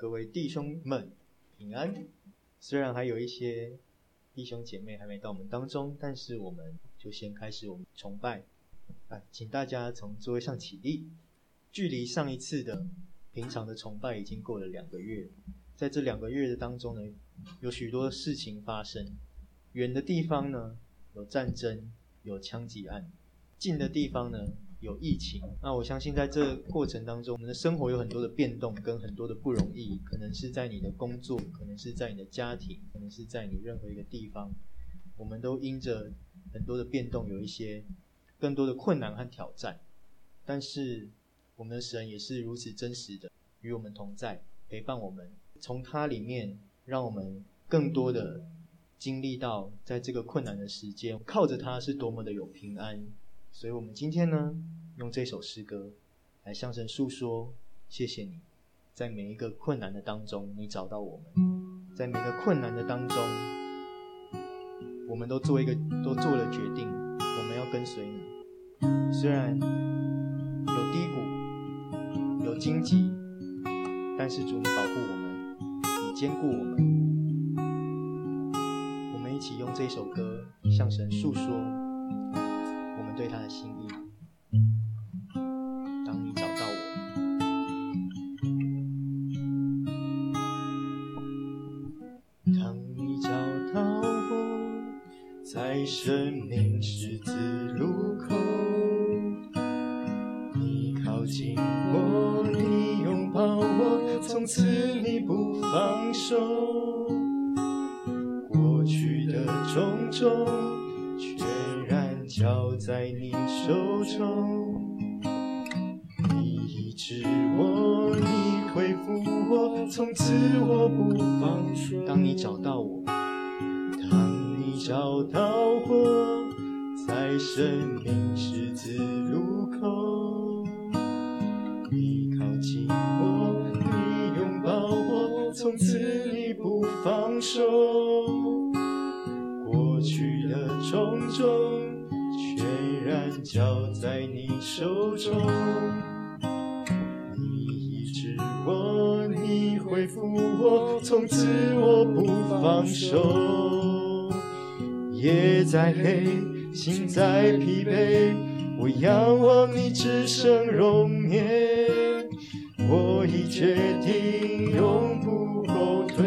各位弟兄们平安。虽然还有一些弟兄姐妹还没到我们当中，但是我们就先开始我们崇拜。啊，请大家从座位上起立。距离上一次的平常的崇拜已经过了两个月，在这两个月的当中呢，有许多事情发生。远的地方呢，有战争，有枪击案；近的地方呢，有疫情。那我相信在这过程当中，我们的生活有很多的变动，跟很多的不容易。可能是在你的工作，可能是在你的家庭，可能是在你任何一个地方，我们都因着很多的变动，有一些更多的困难和挑战。但是，我们的神也是如此真实的与我们同在，陪伴我们，从他里面让我们更多的经历到，在这个困难的时间，靠着他是多么的有平安。所以，我们今天呢，用这首诗歌来向神诉说：谢谢你，在每一个困难的当中，你找到我们；在每个困难的当中，我们都做一个，都做了决定，我们要跟随你。虽然有低谷。有荆棘，但是主你保护我们，你坚固我们。我们一起用这首歌向神诉说对他的心意。当你找到我，当你找到我，在生命十字路口，你靠近我。从此你不放手，过去的种种手中。你医治我，你恢复我，从此我不放手。当你找到我，当你找到我，在生再黑，心再疲惫，我仰望你只剩容颜，我已决定永不。后退，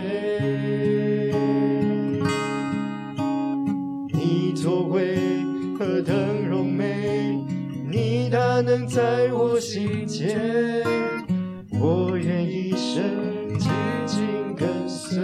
你作为何等荣美，你大能在我心间，我愿一生紧紧跟随，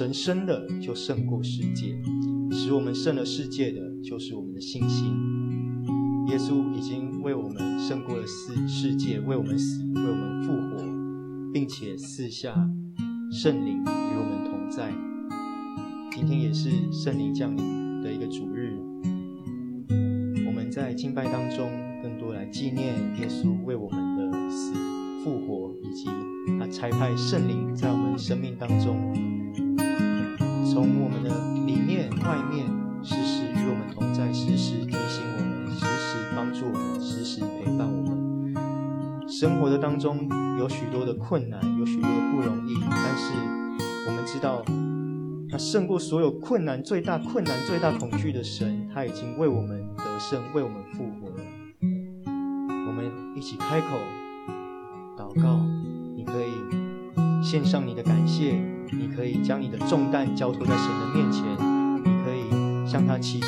神生的，就胜过世界；使我们胜了世界的，就是我们的信心。耶稣已经为我们胜过了世世界，为我们死，为我们复活，并且赐下圣灵与我们同在。今天也是圣灵降临的一个主日，我们在敬拜当中，更多来纪念耶稣为我们的死、复活，以及他差派圣灵在我们生命当中。从我们的里面、外面，时时与我们同在，时时提醒我们，时时帮助我们，时时陪伴我们，生活的当中有许多的困难，有许多的不容易，但是我们知道，那胜过所有困难、最大困难、最大恐惧的神，他已经为我们得胜，为我们复活了。我们一起开口祷告，你可以献上你的感谢，你可以将你的重担交托在神的面前，你可以向他祈求。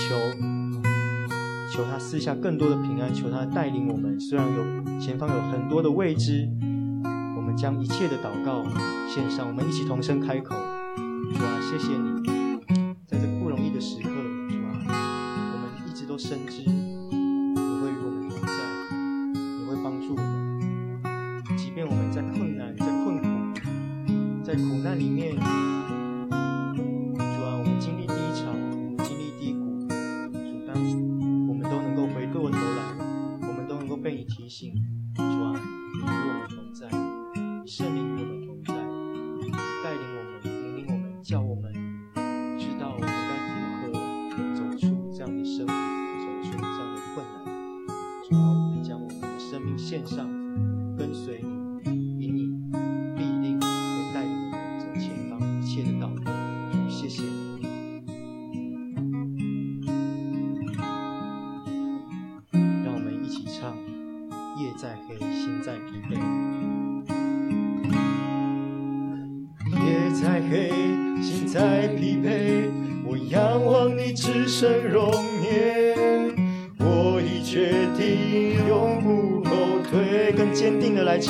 求他赐下更多的平安，求他带领我们。虽然有前方有很多的未知，我们将一切的祷告献上。我们一起同声开口：主啊，谢谢你，行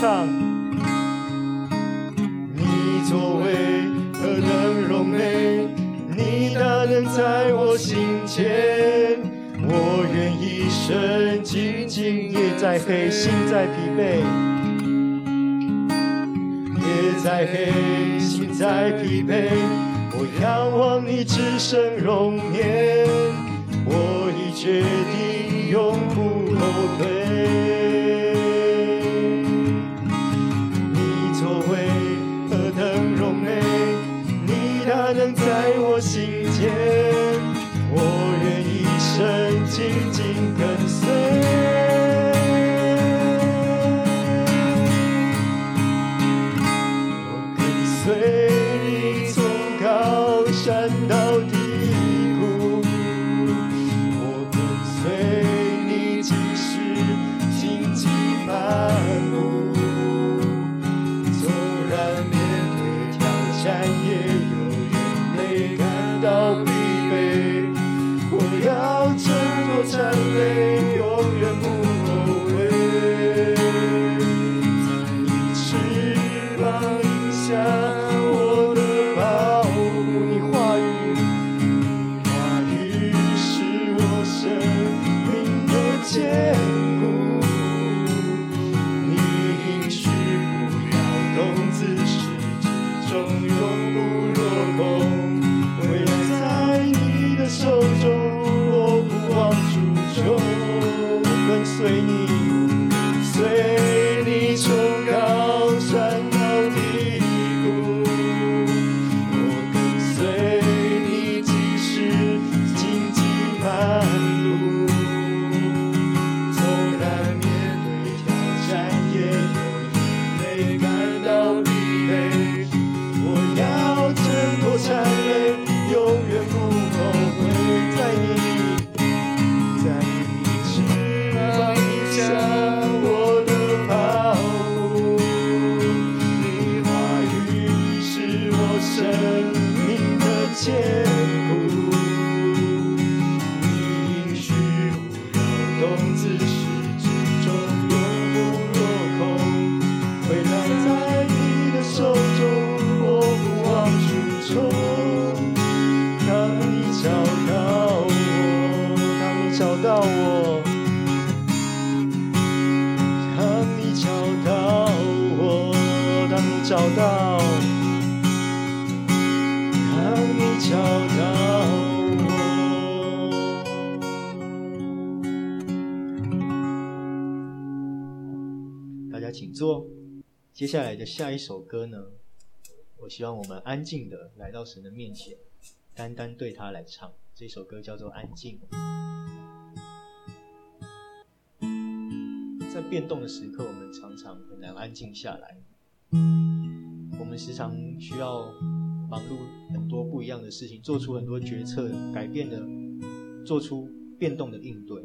唱，你作为何等荣美，你大能在我心间，我愿一生紧紧。夜再黑，心再疲惫，在我心间，我愿一生紧紧接下来的下一首歌呢，我希望我们安静的来到神的面前，单单对他来唱。这首歌叫做《安静》。在变动的时刻，我们常常很难安静下来。我们时常需要忙碌很多不一样的事情，做出很多决策，改变的，做出变动的应对。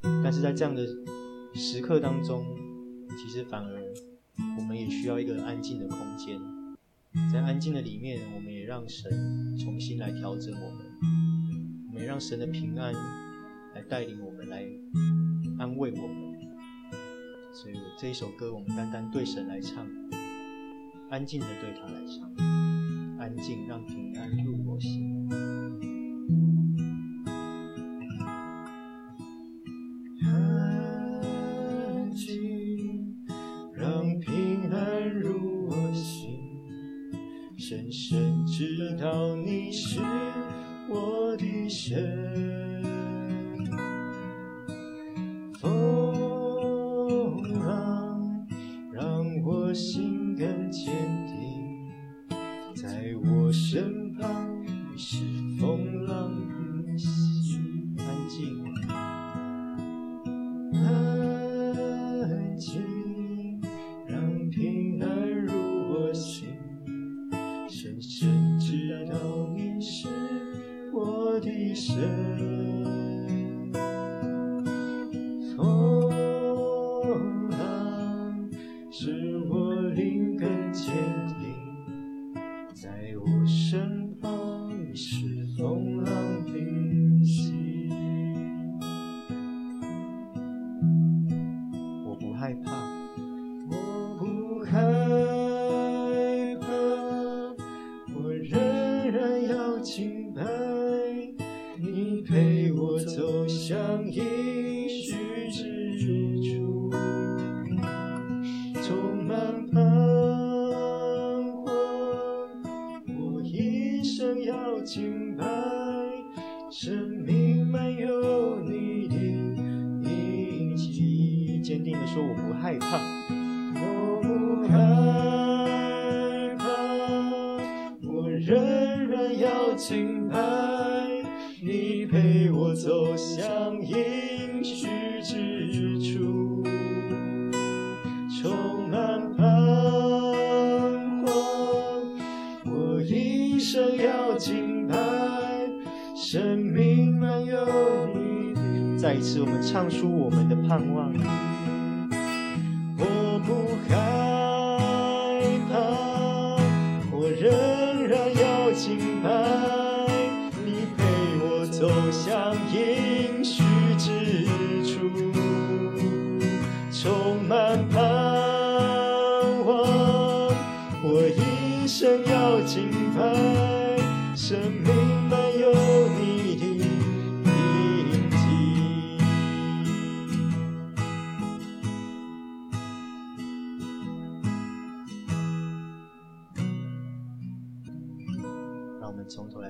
但是在这样的时刻当中，其实反而我们也需要一个安静的空间。在安静的里面，我们也让神重新来调整我们，我们也让神的平安来带领我们，来安慰我们。所以这一首歌，我们单单对神来唱，安静的对他来唱，安静让平生命没有你的。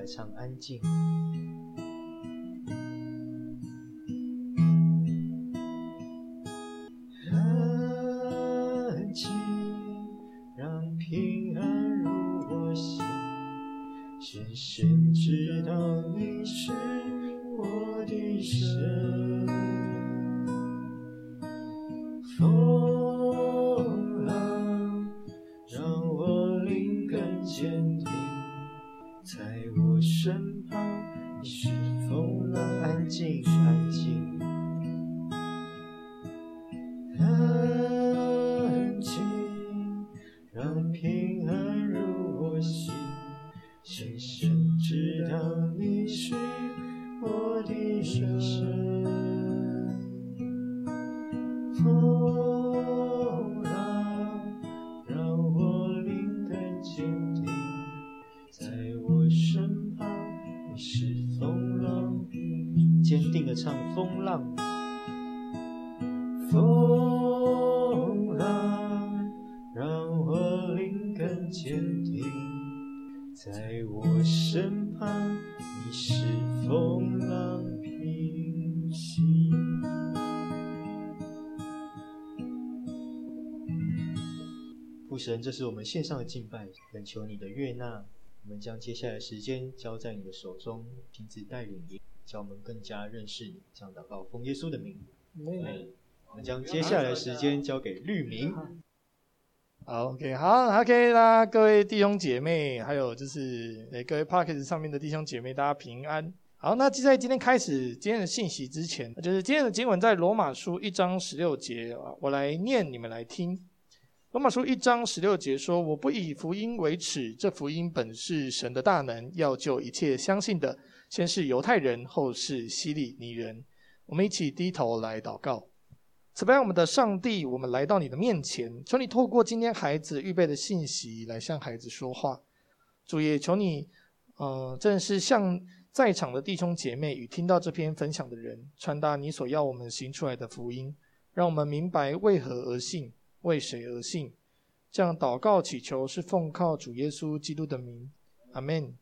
唱安静，灵更坚定，在我身旁，你是风浪平息。父神，这是我们线上的敬拜，恳求你的悦纳。我们将接下来的时间交在你的手中，亲自带领你。叫我们更加认识你，这样祷告，奉耶稣的名。我们将接下来的时间交给律明。好，OK，好，OK 啦，各位弟兄姐妹，还有就是诶各位 Podcast 上面的弟兄姐妹，大家平安。好，那就在今天开始今天的信息之前，就是今天的经文在罗马书一章十六节啊，我来念，你们来听。罗马书一章十六节说：“我不以福音为耻，这福音本是神的大能，要救一切相信的，先是犹太人，后是希利尼人。”我们一起低头来祷告。此外，我们的上帝，我们来到你的面前，求你透过今天孩子预备的信息来向孩子说话。主也求你，呃，正是向在场的弟兄姐妹与听到这篇分享的人，传达你所要我们行出来的福音，让我们明白为何而信。为谁而信？这样祷告祈求是奉靠主耶稣基督的名，阿门。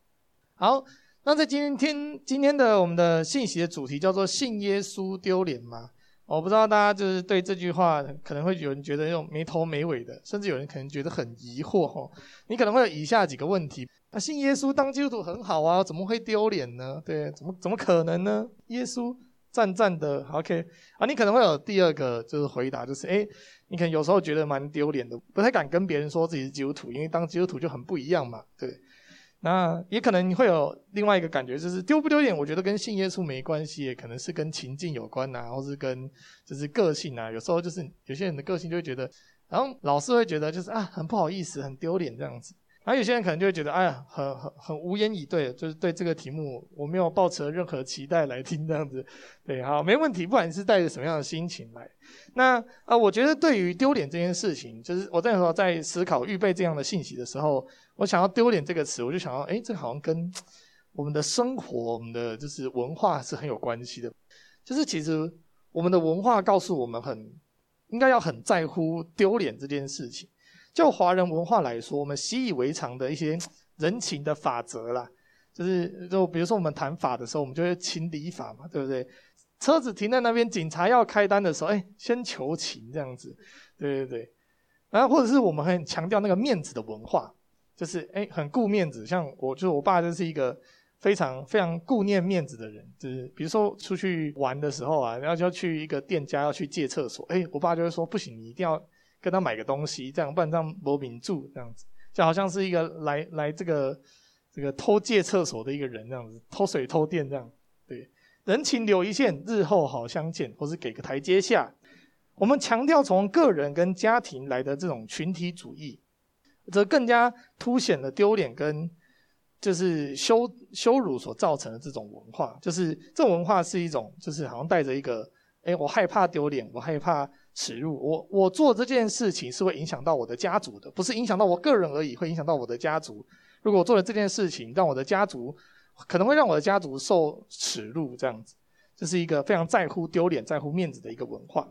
好，那在今天今天的我们的信息的主题叫做“信耶稣丢脸吗？”我不知道大家就是对这句话可能会有人觉得那种没头没尾的，甚至有人可能觉得很疑惑哦。你可能会有以下几个问题：那信耶稣当基督徒很好啊，怎么会丢脸呢？对，怎么怎么可能呢？耶稣赞赞的，OK 啊？你可能会有第二个就是回答，就是诶你可能有时候觉得蛮丢脸的，不太敢跟别人说自己是基督徒，因为当基督徒就很不一样嘛，对。那也可能你会有另外一个感觉，就是丢不丢脸，我觉得跟信耶稣没关系，也可能是跟情境有关呐，或是跟就是个性啊。有时候就是有些人的个性就会觉得，然后老师会觉得就是啊很不好意思，很丢脸这样子。然后有些人可能就会觉得，哎呀，很很很无言以对，就是对这个题目我没有抱持任何期待来听这样子。对，好，没问题，不管你是带着什么样的心情来。那啊、我觉得对于丢脸这件事情，就是我那时候在思考预备这样的信息的时候，我想要丢脸这个词，我就想到，哎，这好像跟我们的生活、我们的就是文化是很有关系的。就是其实我们的文化告诉我们，很应该要很在乎丢脸这件事情。就华人文化来说，我们习以为常的一些人情的法则啦，就是就比如说我们谈法的时候，我们就会情理法嘛，对不对？车子停在那边，警察要开单的时候，哎，先求情这样子，对对对。然后或者是我们很强调那个面子的文化，就是哎，很顾面子。像我，就是我爸，就是一个非常非常顾念面子的人。就是比如说出去玩的时候啊，然后就要去一个店家要去借厕所，哎，我爸就会说不行，你一定要。跟他买个东西，这样不然这样没面子这样子，就好像是一个来来这个这个偷借厕所的一个人这样子，偷水偷电这样。对，人情留一线，日后好相见，或是给个台阶下。我们强调从个人跟家庭来的这种群体主义，则更加凸显了丢脸跟就是羞羞辱所造成的这种文化。就是这种文化是一种，就是好像带着一个，哎，我害怕丢脸，我害怕。耻辱，我我做这件事情是会影响到我的家族的，不是影响到我个人而已，会影响到我的家族。如果我做了这件事情，让我的家族可能会让我的家族受耻辱，这样子，这是一个非常在乎丢脸、在乎面子的一个文化。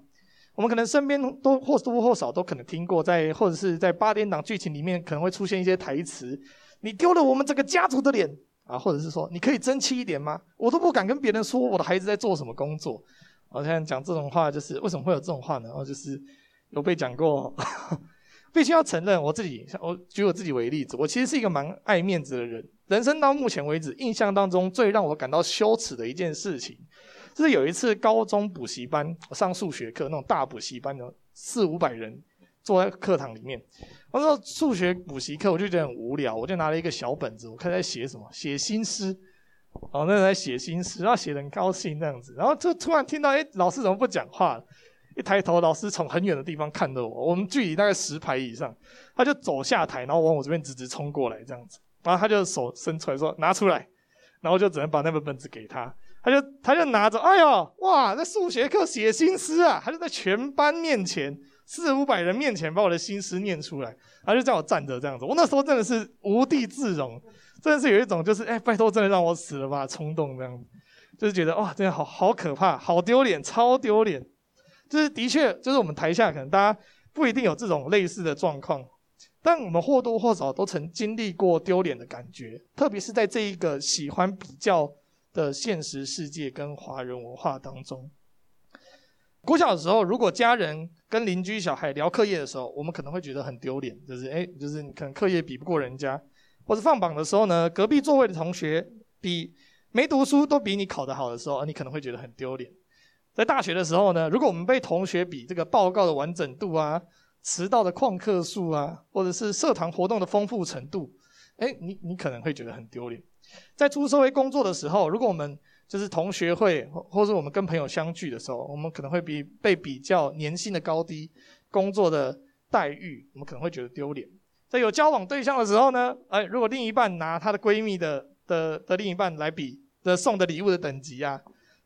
我们可能身边都或多或少都可能听过，在或者是在八点档剧情里面可能会出现一些台词：“你丢了我们这个家族的脸啊！”或者是说：“你可以争气一点吗？”我都不敢跟别人说我的孩子在做什么工作。我现在讲这种话，就是为什么会有这种话呢？然后就是有被讲过，必须要承认，我自己，我举我自己为例子，我其实是一个蛮爱面子的人。人生到目前为止，印象当中最让我感到羞耻的一件事情，就是有一次高中补习班，我上数学课，那种大补习班的四五百人坐在课堂里面，我说数学补习课，我就觉得很无聊，我就拿了一个小本子，我看在写什么，写新诗。哦，那在写新诗，然后写得很高兴这样子，然后就突然听到，哎，老师怎么不讲话？一抬头，老师从很远的地方看着我，我们距离大概十排以上，他就走下台，然后往我这边直直冲过来这样子，然后他就手伸出来说拿出来，然后就只能把那本本子给他，他就他就拿着，哎呦，哇，在数学课写新诗啊，他就在全班面前四五百人面前把我的新诗念出来，他就叫我站着这样子，我那时候真的是无地自容。真的是有一种，就是哎，拜托，真的让我死了吧，冲动这样，就是觉得哇，真的好好可怕，好丢脸，超丢脸。就是的确，就是我们台下可能大家不一定有这种类似的状况，但我们或多或少都曾经历过丢脸的感觉，特别是在这一个喜欢比较的现实世界跟华人文化当中。国小的时候，如果家人跟邻居小孩聊课业的时候，我们可能会觉得很丢脸，就是哎，就是你可能课业比不过人家。或者放榜的时候呢，隔壁座位的同学比没读书都比你考得好的时候，你可能会觉得很丢脸。在大学的时候呢，如果我们被同学比这个报告的完整度啊、迟到的旷课数啊，或者是社团活动的丰富程度，哎，你你可能会觉得很丢脸。在出社会工作的时候，如果我们就是同学会，或或者我们跟朋友相聚的时候，我们可能会比被比较年薪的高低、工作的待遇，我们可能会觉得丢脸。在有交往对象的时候呢，哎，如果另一半拿她的闺蜜的的的另一半来比的送的礼物的等级啊。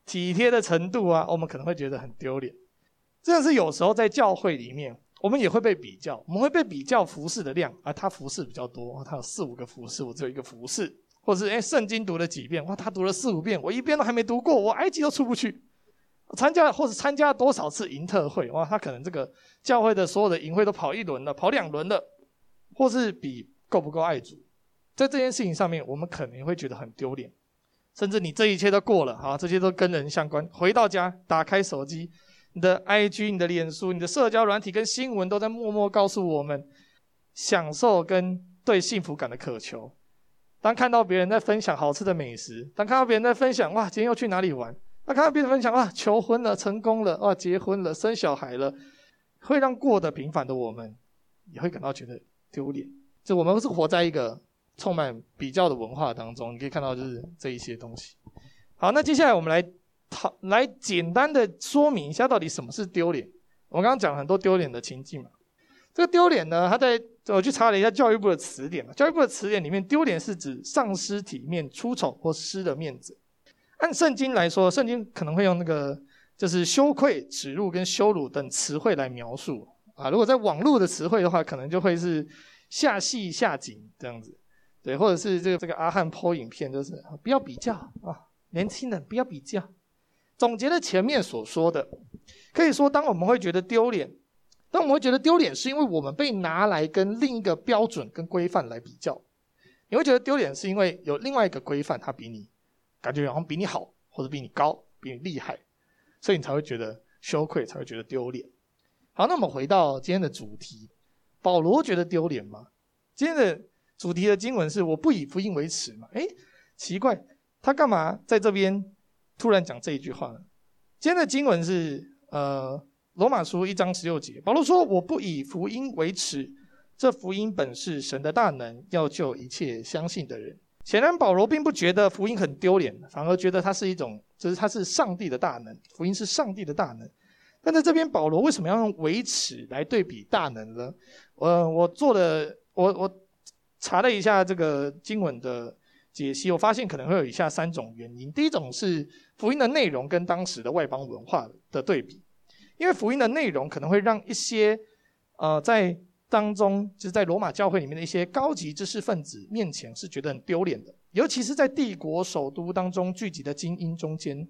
体贴的程度啊，我们可能会觉得很丢脸。这样是有时候在教会里面，我们也会被比较，我们会被比较服饰的量啊，他服饰比较多，他有四五个服饰，我只有一个服饰，或者是诶，圣经读了几遍，哇，他读了四五遍，我一遍都还没读过，我埃及都出不去。参加或者参加多少次营特会，哇，他可能这个教会的所有的营会都跑一轮了，跑两轮了，或是比够不够爱主，在这件事情上面，我们可能会觉得很丢脸。甚至你这一切都过了，好，这些都跟人相关。回到家，打开手机，你的 IG、你的脸书、你的社交软体跟新闻都在默默告诉我们，享受跟对幸福感的渴求。当看到别人在分享好吃的美食，当看到别人在分享哇，今天又去哪里玩？那看到别人分享哇，求婚了，成功了，哇，结婚了，生小孩了，会让过得平凡的我们也会感到觉得丢脸。就我们是活在一个。充满比较的文化当中，你可以看到就是这一些东西。好，那接下来我们来讨来简单的说明一下，到底什么是丢脸。我们刚刚讲了很多丢脸的情境嘛。这个丢脸呢，它在我去查了一下教育部的词典，教育部的词典里面，丢脸是指丧失体面、出丑或失了面子。按圣经来说，圣经可能会用那个就是羞愧、耻辱跟羞辱等词汇来描述啊。如果在网络的词汇的话，可能就会是下戏下井这样子。对，或者是这个这个阿汉 po 影片，就是不要比较啊，年轻人不要比较。总结了前面所说的，可以说，当我们会觉得丢脸，当我们会觉得丢脸，是因为我们被拿来跟另一个标准跟规范来比较。你会觉得丢脸，是因为有另外一个规范，他比你感觉好像比你好，或者比你高，比你厉害，所以你才会觉得羞愧，才会觉得丢脸。好，那我们回到今天的主题，保罗觉得丢脸吗？今天的。主题的经文是“我不以福音为耻”嘛？诶，奇怪，他干嘛在这边突然讲这一句话呢？今天的经文是呃罗马书一章十六节，保罗说：“我不以福音为耻，这福音本是神的大能，要救一切相信的人。”显然，保罗并不觉得福音很丢脸，反而觉得它是一种，就是它是上帝的大能，福音是上帝的大能。但在这边，保罗为什么要用“维持”来对比大能呢？呃，我做的，我我。查了一下这个经文的解析，我发现可能会有以下三种原因。第一种是福音的内容跟当时的外邦文化的对比，因为福音的内容可能会让一些呃在当中就是在罗马教会里面的一些高级知识分子面前是觉得很丢脸的，尤其是在帝国首都当中聚集的精英中间，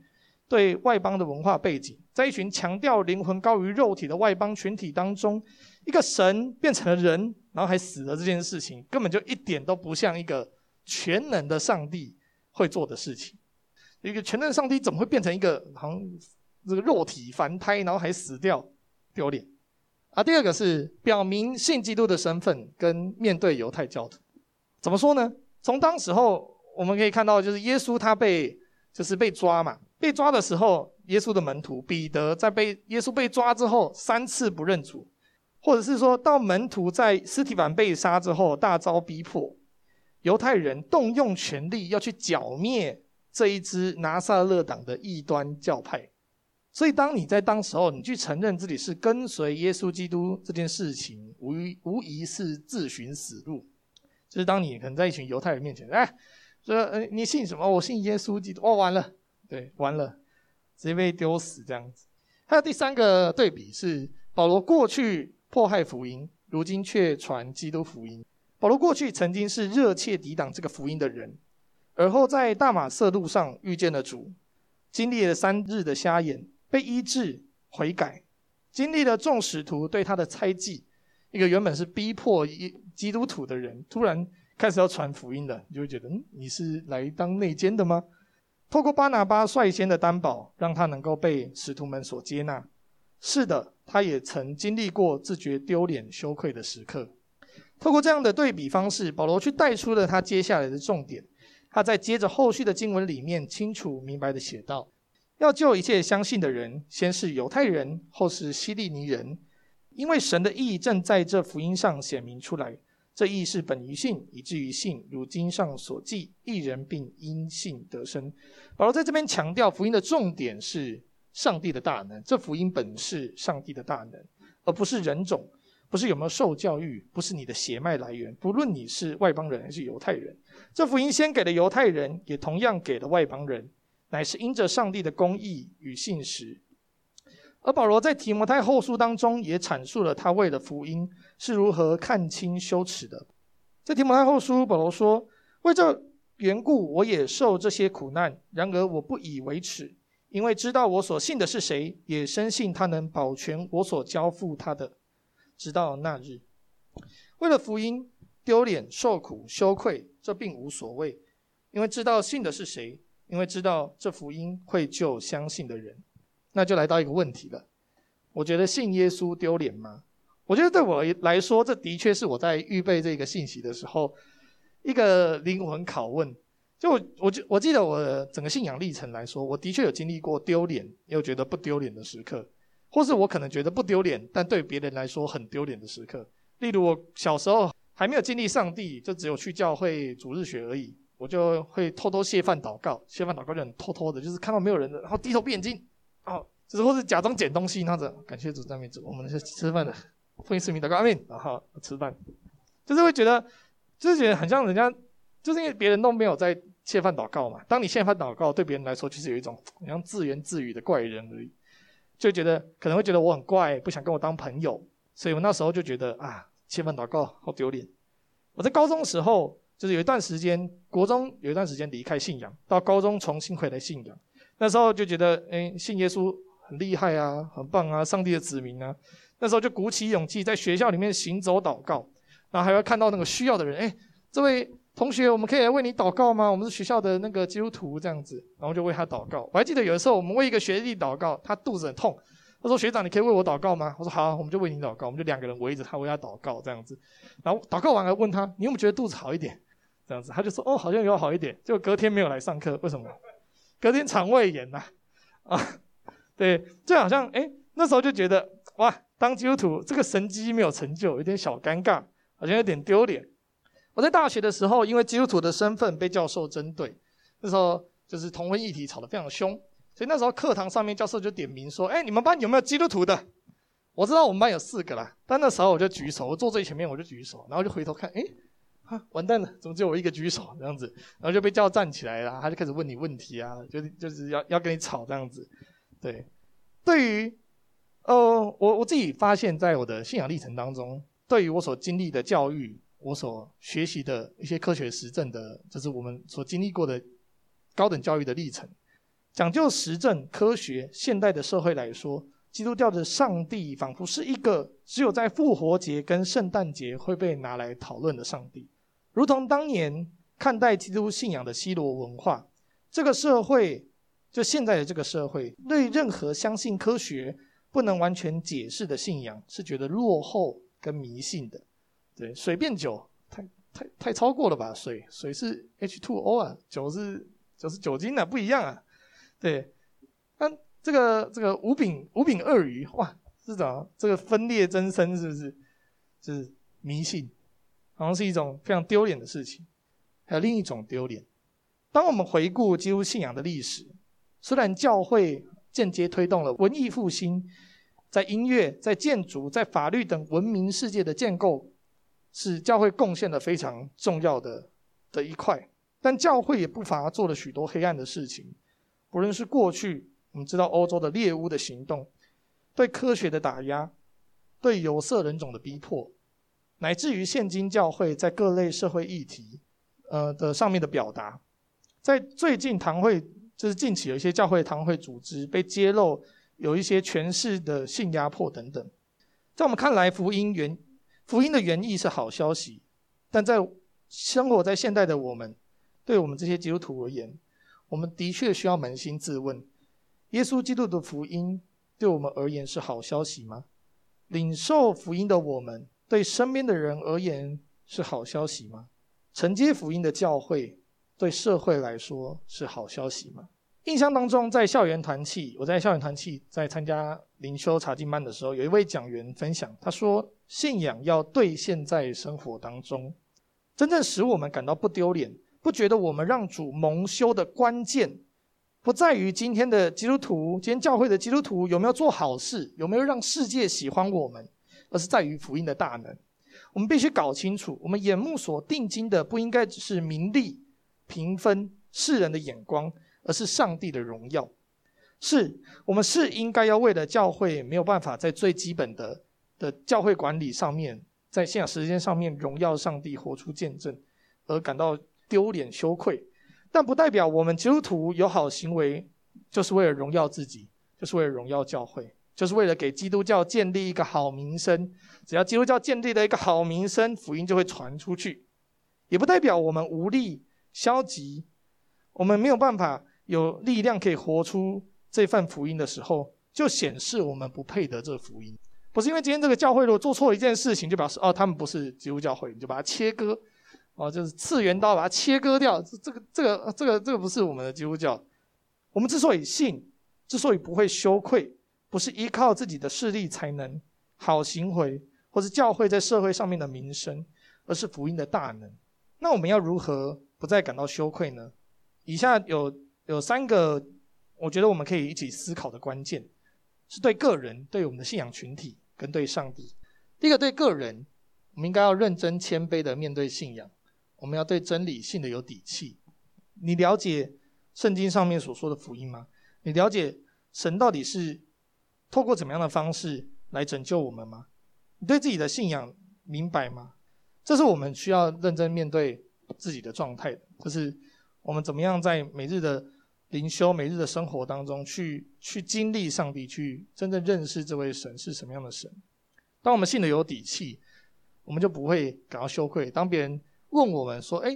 对外邦的文化背景，在一群强调灵魂高于肉体的外邦群体当中，一个神变成了人。然后还死了这件事情，根本就一点都不像一个全能的上帝会做的事情。一个全能上帝怎么会变成一个好像这个肉体凡胎，然后还死掉，丢脸啊！第二个是表明信基督的身份跟面对犹太教徒，怎么说呢？从当时候我们可以看到，就是耶稣他被就是被抓嘛，被抓的时候，耶稣的门徒彼得在被耶稣被抓之后三次不认主。或者是说到门徒在斯提凡被杀之后大遭逼迫，犹太人动用权力要去剿灭这一支拿撒勒党的异端教派，所以当你在当时候你去承认自己是跟随耶稣基督这件事情，无无疑是自寻死路。就是当你可能在一群犹太人面前，哎，说呃你信什么？我信耶稣基督。哦，完了，对，完了，直接被丢死这样子。还有第三个对比是保罗过去。迫害福音，如今却传基督福音。保罗过去曾经是热切抵挡这个福音的人，而后在大马色路上遇见了主，经历了三日的瞎眼，被医治悔改，经历了众使徒对他的猜忌。一个原本是逼迫一基督徒的人，突然开始要传福音了，你就会觉得，嗯，你是来当内奸的吗？透过巴拿巴率先的担保，让他能够被使徒们所接纳。是的。他也曾经历过自觉丢脸、羞愧的时刻。透过这样的对比方式，保罗去带出了他接下来的重点。他在接着后续的经文里面清楚明白地写道：要救一切相信的人，先是犹太人，后是希利尼人，因为神的意义正在这福音上显明出来。这义是本于信，以至于信，如经上所记，一人并因信得生。保罗在这边强调，福音的重点是上帝的大能，这福音本是上帝的大能，而不是人种，不是有没有受教育，不是你的血脉来源，不论你是外邦人还是犹太人。这福音先给了犹太人，也同样给了外邦人。乃是因着上帝的公义与信实，而保罗在提摩太后书当中也阐述了他为了福音是如何看清羞耻的。在提摩太后书，保罗说：“为这缘故，我也受这些苦难，然而我不以为耻，因为知道我所信的是谁，也深信他能保全我所交付他的，直到那日。为了福音，丢脸、受苦、羞愧，这并无所谓，因为知道信的是谁。”因为知道这福音会救相信的人，那就来到一个问题了。我觉得信耶稣丢脸吗？我觉得对我来说，这的确是我在预备这个信息的时候一个灵魂拷问。就我，我记我记得我整个信仰历程来说，我的确有经历过丢脸又觉得不丢脸的时刻，或是我可能觉得不丢脸，但对别人来说很丢脸的时刻。例如我小时候还没有经历上帝，就只有去教会主日学而已。我就会偷偷谢饭祷告，谢饭祷告就很偷偷的，就是看到没有人的，然后低头闭眼睛，就是或是假装捡东西，那种感谢主赞美主，我们是吃饭的，欢迎市民祷告阿门，然后吃饭，就是会觉得，就是觉得很像人家，就是因为别人都没有在谢饭祷告嘛。当你谢饭祷告，对别人来说其实有一种 好像自言自语的怪人而已，就觉得可能会觉得我很怪，不想跟我当朋友，所以我那时候就觉得啊，谢饭祷告好丢脸。我在高中的时候。就是有一段时间，国中有一段时间离开信仰，到高中重新回来信仰。那时候就觉得，诶，信耶稣很厉害啊，很棒啊，上帝的子民啊。那时候就鼓起勇气在学校里面行走祷告，然后还会看到那个需要的人，诶，这位同学，我们可以来为你祷告吗？我们是学校的那个基督徒这样子，然后就为他祷告。我还记得有的时候我们为一个学弟祷告，他肚子很痛。他说：“学长，你可以为我祷告吗？”我说：“好，我们就为你祷告。”我们就两个人围着他为他祷告这样子。然后祷告完了问他：“你有没有觉得肚子好一点？”这样子，他就说：“哦，好像有好一点。”结果隔天没有来上课，为什么？隔天肠胃炎呐、啊，对，就好像哎，那时候就觉得哇，当基督徒这个神迹没有成就，有点小尴尬，好像有点丢脸。我在大学的时候，因为基督徒的身份被教授针对，那时候就是同婚议题吵得非常凶，所以那时候课堂上面教授就点名说：“哎，你们班有没有基督徒的？” 我知道我们班有四个啦，但那时候我就举手，我坐最前面，我就举手，然后就回头看，哎。啊，完蛋了！怎么只有我一个举手这样子？然后就被叫站起来了，他就开始问你问题啊，就就是要要跟你吵这样子。对，对于呃，我我自己发现，在我的信仰历程当中，对于我所经历的教育，我所学习的一些科学实证的，就是我们所经历过的高等教育的历程，讲究实证科学，现代的社会来说，基督教的上帝仿佛是一个只有在复活节跟圣诞节会被拿来讨论的上帝。如同当年看待基督信仰的希罗文化，这个社会就现在的这个社会，对任何相信科学不能完全解释的信仰是觉得落后跟迷信的。对，水变酒太太太超过了吧？水水是 H2O 啊，酒是酒是酒精啊，不一样啊。对，那这个这个五饼五饼二鱼哇，是怎这个分裂增生是不是？就是迷信。好像是一种非常丢脸的事情，还有另一种丢脸。当我们回顾基督信仰的历史，虽然教会间接推动了文艺复兴，在音乐、在建筑、在法律等文明世界的建构，是教会贡献了非常重要的的一块，但教会也不乏做了许多黑暗的事情。不论是过去我们知道欧洲的猎巫的行动，对科学的打压，对有色人种的逼迫。乃至于现今教会在各类社会议题，呃的上面的表达，在最近堂会，就是近期有一些教会堂会组织被揭露有一些权势的性压迫等等，在我们看来，福音原福音的原意是好消息，但在生活在现代的我们，对我们这些基督徒而言，我们的确需要扪心自问：耶稣基督的福音对我们而言是好消息吗？领受福音的我们。对身边的人而言是好消息吗？承接福音的教会对社会来说是好消息吗？印象当中，在校园团契，我在校园团契在参加灵修查经班的时候，有一位讲员分享，他说：“信仰要兑现在生活当中，真正使我们感到不丢脸，不觉得我们让主蒙羞的关键，不在于今天的基督徒，今天教会的基督徒有没有做好事，有没有让世界喜欢我们，而是在于福音的大能。我们必须搞清楚，我们眼目所定睛的，不应该只是名利、评分、世人的眼光。”而是上帝的荣耀，是我们是应该要为了教会没有办法在最基本的的教会管理上面，在信仰时间上面荣耀上帝、活出见证而感到丢脸羞愧，但不代表我们基督徒有好行为就是为了荣耀自己，就是为了荣耀教会，就是为了给基督教建立一个好名声。只要基督教建立了一个好名声，福音就会传出去，也不代表我们无力、消极，我们没有办法。有力量可以活出这份福音的时候，就显示我们不配得这福音。不是因为今天这个教会如果做错一件事情，就表示哦，他们不是基督教会，你就把它切割，哦，就是次元刀把它切割掉。这这个这个这个这个不是我们的基督教。我们之所以信，之所以不会羞愧，不是依靠自己的势力才能、好行为，或是教会在社会上面的名声，而是福音的大能。那我们要如何不再感到羞愧呢？以下有。有三个，我觉得我们可以一起思考的关键，是对个人、对我们的信仰群体跟对上帝。第一个，对个人，我们应该要认真谦卑的面对信仰，我们要对真理信的有底气。你了解圣经上面所说的福音吗？你了解神到底是透过怎么样的方式来拯救我们吗？你对自己的信仰明白吗？这是我们需要认真面对自己的状态，就是我们怎么样在每日的。灵修每日的生活当中，去去经历上帝，去真正认识这位神是什么样的神。当我们信的有底气，我们就不会感到羞愧。当别人问我们说：“哎，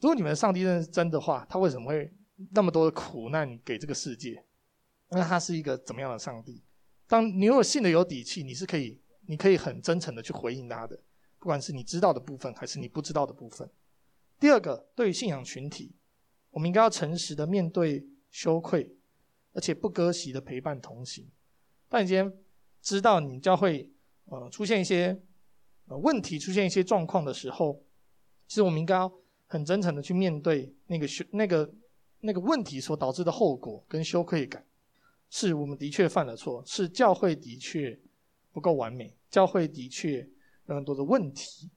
如果你们上帝认识真的话，他为什么会那么多的苦难给这个世界？那他是一个怎么样的上帝？”当你如果信的有底气，你是可以，你可以很真诚的去回应他的，不管是你知道的部分，还是你不知道的部分。第二个，对信仰群体。我们应该要诚实的面对羞愧，而且不割席的陪伴同行。当你今天知道你教会呃出现一些呃问题、出现一些状况的时候，其实我们应该要很真诚的去面对那个羞那个那个问题所导致的后果跟羞愧感。是我们的确犯了错，是教会的确不够完美，教会的确有很多的问题，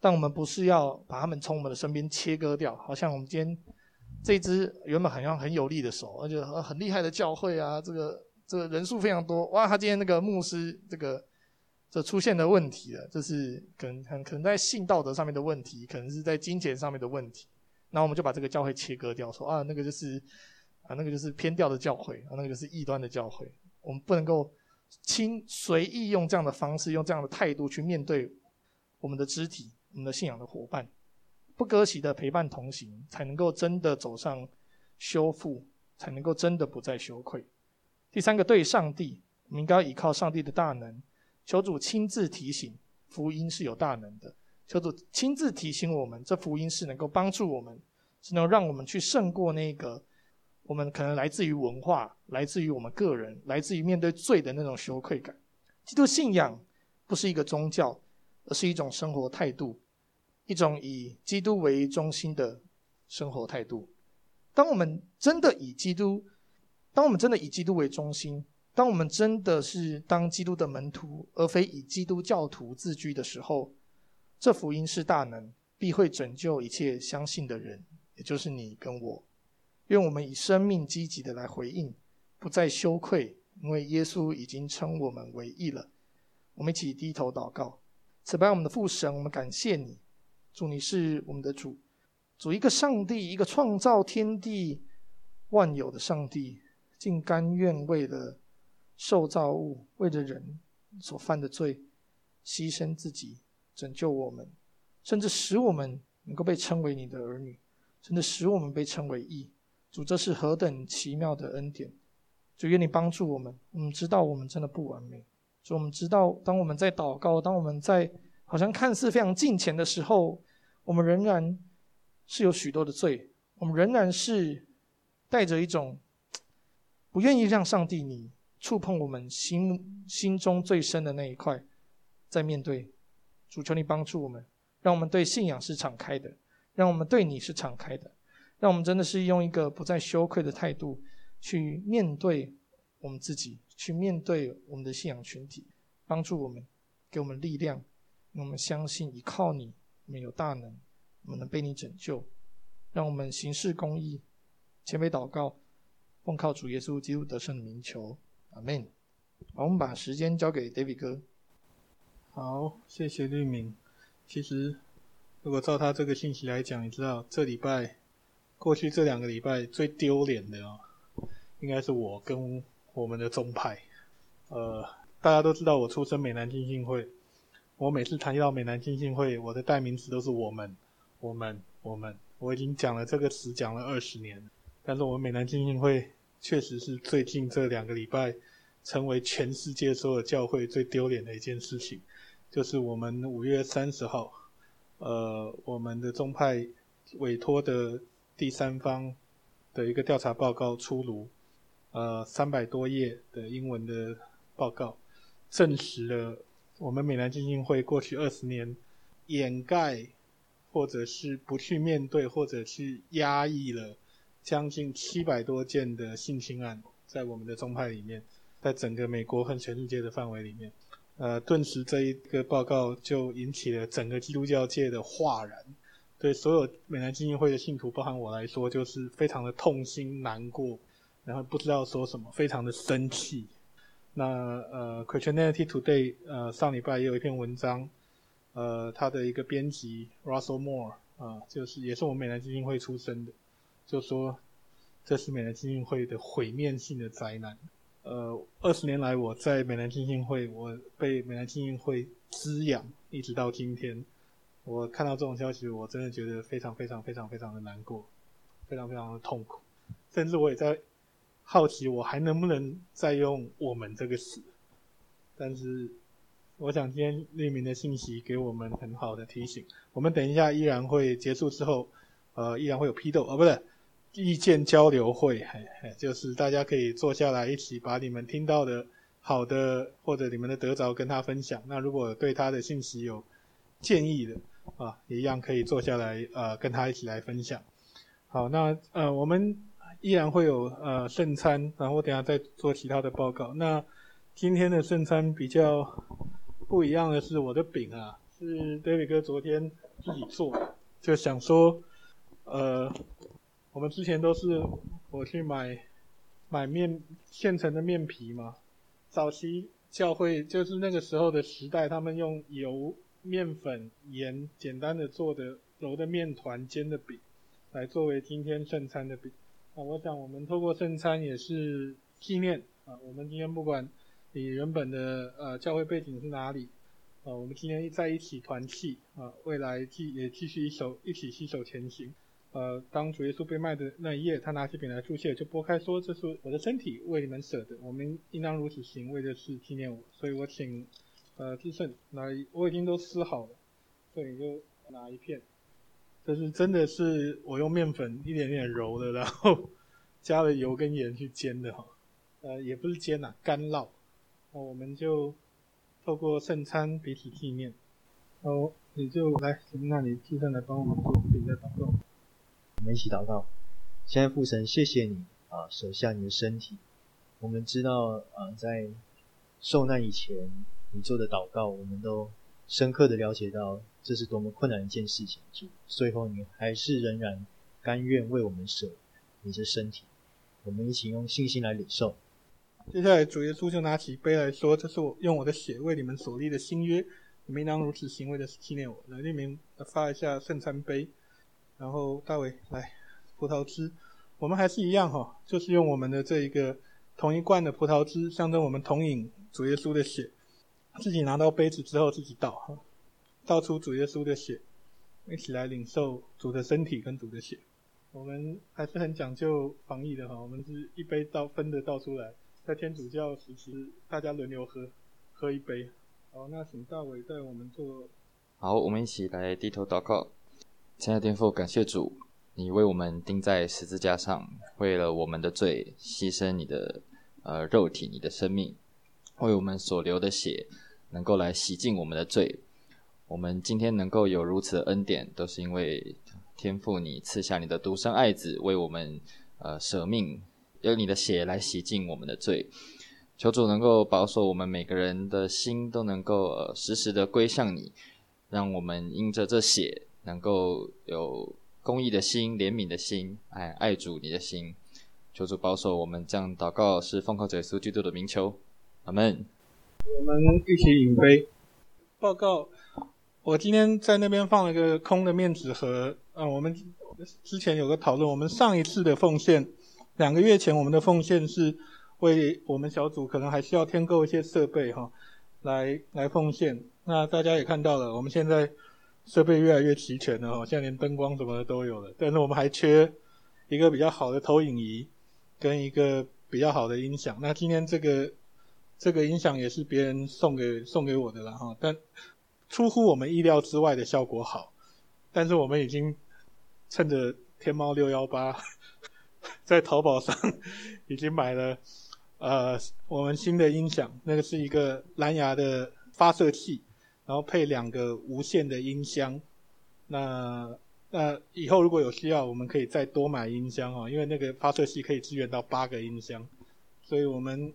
但我们不是要把他们从我们的身边切割掉，好像我们今天。这只原本好像很有力的手，而且很厉害的教会啊，这个这个人数非常多。哇，他今天那个牧师这个这出现的问题了，这是可能很可能在性道德上面的问题，可能是在金钱上面的问题。那我们就把这个教会切割掉，说啊，那个就是啊，那个就是偏掉的教会啊，那个就是异端的教会。我们不能够轻随意用这样的方式，用这样的态度去面对我们的肢体，我们的信仰的伙伴。不割席的陪伴同行，才能够真的走上修复，才能够真的不再羞愧。第三个，对上帝，我们应该要依靠上帝的大能，求主亲自提醒，福音是有大能的。求主亲自提醒我们，这福音是能够帮助我们，是能让我们去胜过那个我们可能来自于文化、来自于我们个人、来自于面对罪的那种羞愧感。基督信仰不是一个宗教，而是一种生活态度。一种以基督为中心的生活态度。当我们真的以基督，当我们真的以基督为中心，当我们真的是当基督的门徒，而非以基督教徒自居的时候，这福音是大能，必会拯救一切相信的人，也就是你跟我。愿我们以生命积极的来回应，不再羞愧，因为耶稣已经称我们为义了。我们一起低头祷告，此外，我们的父神，我们感谢你。主，你是我们的主，主一个上帝，一个创造天地万有的上帝，竟甘愿为了受造物，为了人所犯的罪，牺牲自己，拯救我们，甚至使我们能够被称为你的儿女，甚至使我们被称为义。主，这是何等奇妙的恩典！主，愿你帮助我们。我们知道我们真的不完美，主，我们知道当我们在祷告，当我们在好像看似非常近前的时候，我们仍然是有许多的罪，我们仍然是带着一种不愿意让上帝你触碰我们心心中最深的那一块，在面对。主，求你帮助我们，让我们对信仰是敞开的，让我们对你是敞开的，让我们真的是用一个不再羞愧的态度去面对我们自己，去面对我们的信仰群体，帮助我们，给我们力量，我们相信依靠你，我们有大能，我们能被你拯救，让我们行事公义，谦卑祷告。奉靠主耶稣基督得胜的名求，阿门。好，我们把时间交给 David 哥。好，谢谢律铭。其实，如果照他这个信息来讲，你知道，这礼拜过去这两个礼拜最丢脸的哦，应该是我跟我们的宗派。呃，大家都知道我出身美南浸信会，我每次谈到美南浸信会，我的代名词都是我们、我们、我们。我已经讲了这个词讲了二十年，但是我们美南浸信会。确实是最近这两个礼拜，成为全世界所有教会最丢脸的一件事情，就是我们五月三十号，呃，我们的宗派委托的第三方的一个调查报告出炉，呃，三百多页的英文的报告，证实了我们美南浸信会过去二十年掩盖，或者是不去面对，或者去压抑了。将近七百多件的性侵案，在我们的宗派里面，在整个美国和全世界的范围里面，呃，顿时这一个报告就引起了整个基督教界的哗然。对所有美南浸信会的信徒，包含我来说，就是非常的痛心难过，然后不知道说什么，非常的生气。那呃，Christianity Today 呃上礼拜也有一篇文章，呃，他的一个编辑 Russell Moore 啊、呃，就是也是我们美南基金会出身的。就说这是美南基金会的毁灭性的灾难。呃，二十年来我在美南基金会，我被美南基金会滋养，一直到今天。我看到这种消息，我真的觉得非常非常非常非常的难过，非常非常的痛苦。甚至我也在好奇，我还能不能再用“我们”这个词。但是，我想今天律铭的信息给我们很好的提醒。我们等一下依然会结束之后，呃，依然会有批斗，哦，不是。意见交流会，嘿嘿，就是大家可以坐下来一起把你们听到的好的或者你们的得着跟他分享。那如果对他的信息有建议的啊，一样可以坐下来呃跟他一起来分享。好，那呃我们依然会有呃圣餐，然后等下再做其他的报告。那今天的圣餐比较不一样的是我的饼啊，是 David 哥昨天自己做，就想说呃。我们之前都是我去买买面现成的面皮嘛。早期教会就是那个时候的时代，他们用油、面粉、盐简单的做的揉的面团煎的饼，来作为今天圣餐的饼。啊，我想我们透过圣餐也是纪念啊。我们今天不管你原本的呃教会背景是哪里，啊，我们今天在一起团契啊，未来继也继续一手一起携手前行。呃，当主耶稣被卖的那一夜，他拿起饼来祝谢，就拨开说：“这是我的身体，为你们舍的，我们应当如此行，为的是纪念我。”所以我请呃志胜来，我已经都撕好了，所以就拿一片。就是真的是我用面粉一点点揉的，然后 加了油跟盐去煎的哈。呃，也不是煎呐，干烙。那我们就透过圣餐彼此纪念。哦，你就来，那你志胜来帮我们做饼的祷告。我们一起祷告，现在父神，谢谢你啊，舍下你的身体。我们知道啊，在受难以前，你做的祷告，我们都深刻的了解到，这是多么困难的一件事情。主，最后你还是仍然甘愿为我们舍你的身体。我们一起用信心来领受。接下来，主耶稣就拿起杯来说：“这是我用我的血为你们所立的新约，你们应当如此行，为的纪念我。”来，律铭发一下圣餐杯。然后大伟来葡萄汁，我们还是一样哈，就是用我们的这一个同一罐的葡萄汁，象征我们同饮主耶稣的血。自己拿到杯子之后自己倒哈，倒出主耶稣的血，一起来领受主的身体跟主的血。我们还是很讲究防疫的哈，我们是一杯倒分的倒出来，在天主教时期大家轮流喝，喝一杯。好，那请大伟带我们做。好，我们一起来低头祷告。亲爱的天父，感谢主，你为我们钉在十字架上，为了我们的罪牺牲你的呃肉体、你的生命，为我们所流的血能够来洗净我们的罪。我们今天能够有如此的恩典，都是因为天父你赐下你的独生爱子为我们呃舍命，用你的血来洗净我们的罪。求主能够保守我们每个人的心都能够呃时时的归向你，让我们因着这血能够有公义的心、怜悯的心、爱爱主你的心。求主保守我们这样祷告，是奉靠耶稣基督的名求，阿门。我们一起饮杯。报告，我今天在那边放了个空的面纸盒。啊，我们之前有个讨论，我们上一次的奉献，两个月前我们的奉献是。为我们小组可能还需要添购一些设备哈，来来奉献。那大家也看到了，我们现在设备越来越齐全了哈，现在连灯光什么的都有了。但是我们还缺一个比较好的投影仪跟一个比较好的音响。那今天这个这个音响也是别人送给送给我的了哈，但出乎我们意料之外的效果好。但是我们已经趁着天猫六幺八，在淘宝上已经买了。呃，我们新的音响，那个是一个蓝牙的发射器，然后配两个无线的音箱。那那以后如果有需要，我们可以再多买音箱哦，因为那个发射器可以支援到八个音箱。所以我们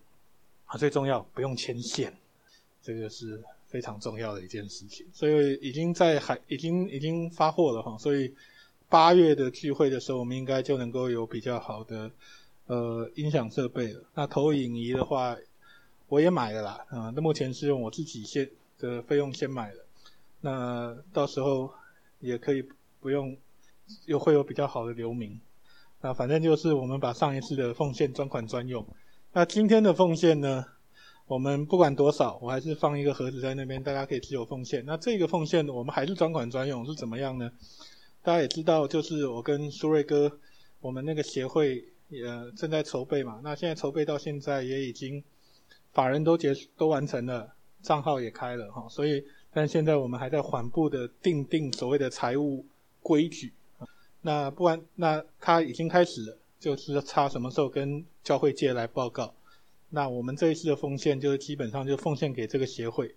啊，最重要不用牵线，这个是非常重要的一件事情。所以已经在海已经已经发货了哈，所以八月的聚会的时候，我们应该就能够有比较好的。呃，音响设备了。那投影仪的话，我也买了啦。啊、那目前是用我自己先的费用先买了。那到时候也可以不用，又会有比较好的留名。那反正就是我们把上一次的奉献专款专用。那今天的奉献呢，我们不管多少，我还是放一个盒子在那边，大家可以自由奉献。那这个奉献我们还是专款专用，是怎么样呢？大家也知道，就是我跟苏瑞哥，我们那个协会。也正在筹备嘛，那现在筹备到现在也已经法人都结都完成了，账号也开了哈，所以但现在我们还在缓步的定定所谓的财务规矩。那不然那他已经开始了，就是差什么时候跟教会界来报告。那我们这一次的奉献就是基本上就奉献给这个协会。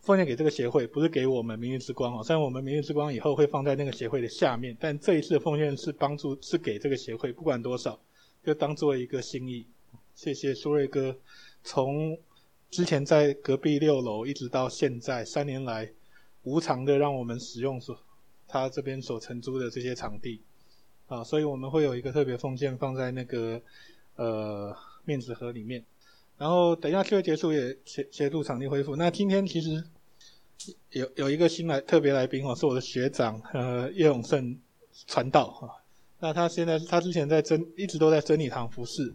奉献给这个协会，不是给我们明日之光哦。虽然我们明日之光以后会放在那个协会的下面，但这一次的奉献是帮助，是给这个协会，不管多少。就当做一个心意，谢谢苏瑞哥，从之前在隔壁六楼一直到现在三年来，无偿的让我们使用所他这边所承租的这些场地，啊，所以我们会有一个特别奉献放在那个呃面纸盒里面，然后等一下聚会结束也协协助场地恢复。那今天其实有有一个新来特别来宾哦，是我的学长呃叶永胜传道啊。那他现在，他之前在真一直都在真理堂服侍，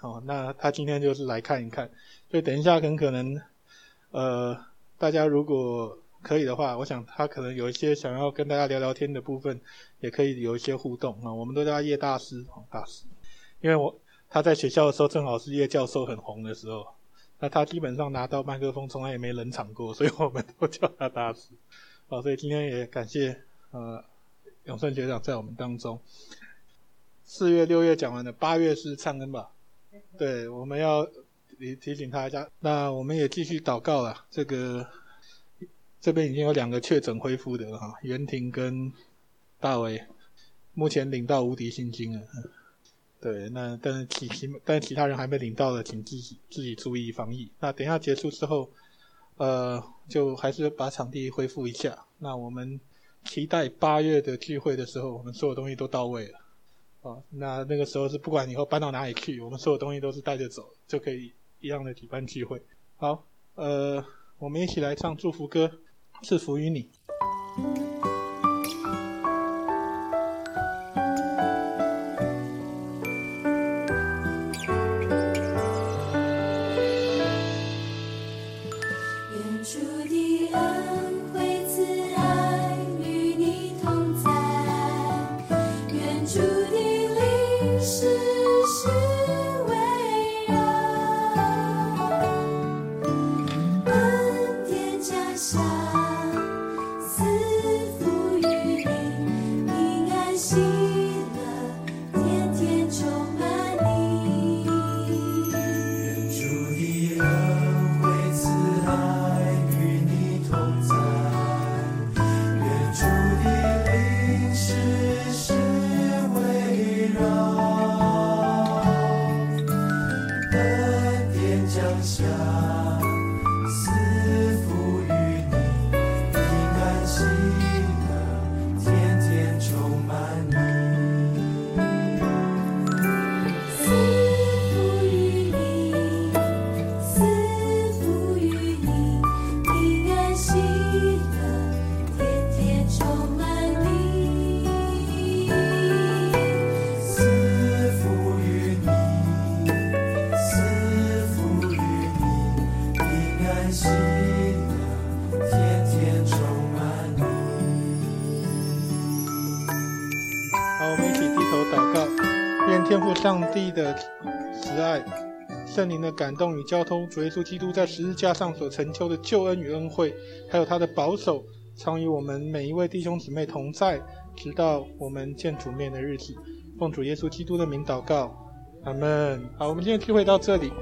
哦，那他今天就是来看一看，所以等一下很可能，呃，大家如果可以的话，我想他可能有一些想要跟大家聊聊天的部分，也可以有一些互动啊、哦。我们都叫他叶大师，哦，大师，因为我他在学校的时候正好是叶教授很红的时候，那他基本上拿到麦克风从来也没冷场过，所以我们都叫他大师，好，所以今天也感谢呃。永胜学长在我们当中，四月、六月讲完了，八月是灿恩吧？对，我们要提提醒他一下。那我们也继续祷告了。这个这边已经有两个确诊恢复的了哈，袁婷跟大伟，目前领到无敌星星了。对，那但是其其但是其他人还没领到的，请自己自己注意防疫。那等一下结束之后，呃，就还是把场地恢复一下。那我们。期待八月的聚会的时候，我们所有东西都到位了。哦，那那个时候是不管以后搬到哪里去，我们所有东西都是带着走，就可以一样的举办聚会。好，呃，我们一起来唱祝福歌，赐福于你。父上帝的慈爱、圣灵的感动与交通，主耶稣基督在十字架上所成就的救恩与恩惠，还有他的保守，常与我们每一位弟兄姊妹同在，直到我们见主面的日子。奉主耶稣基督的名祷告，阿门。好，我们今天聚会到这里。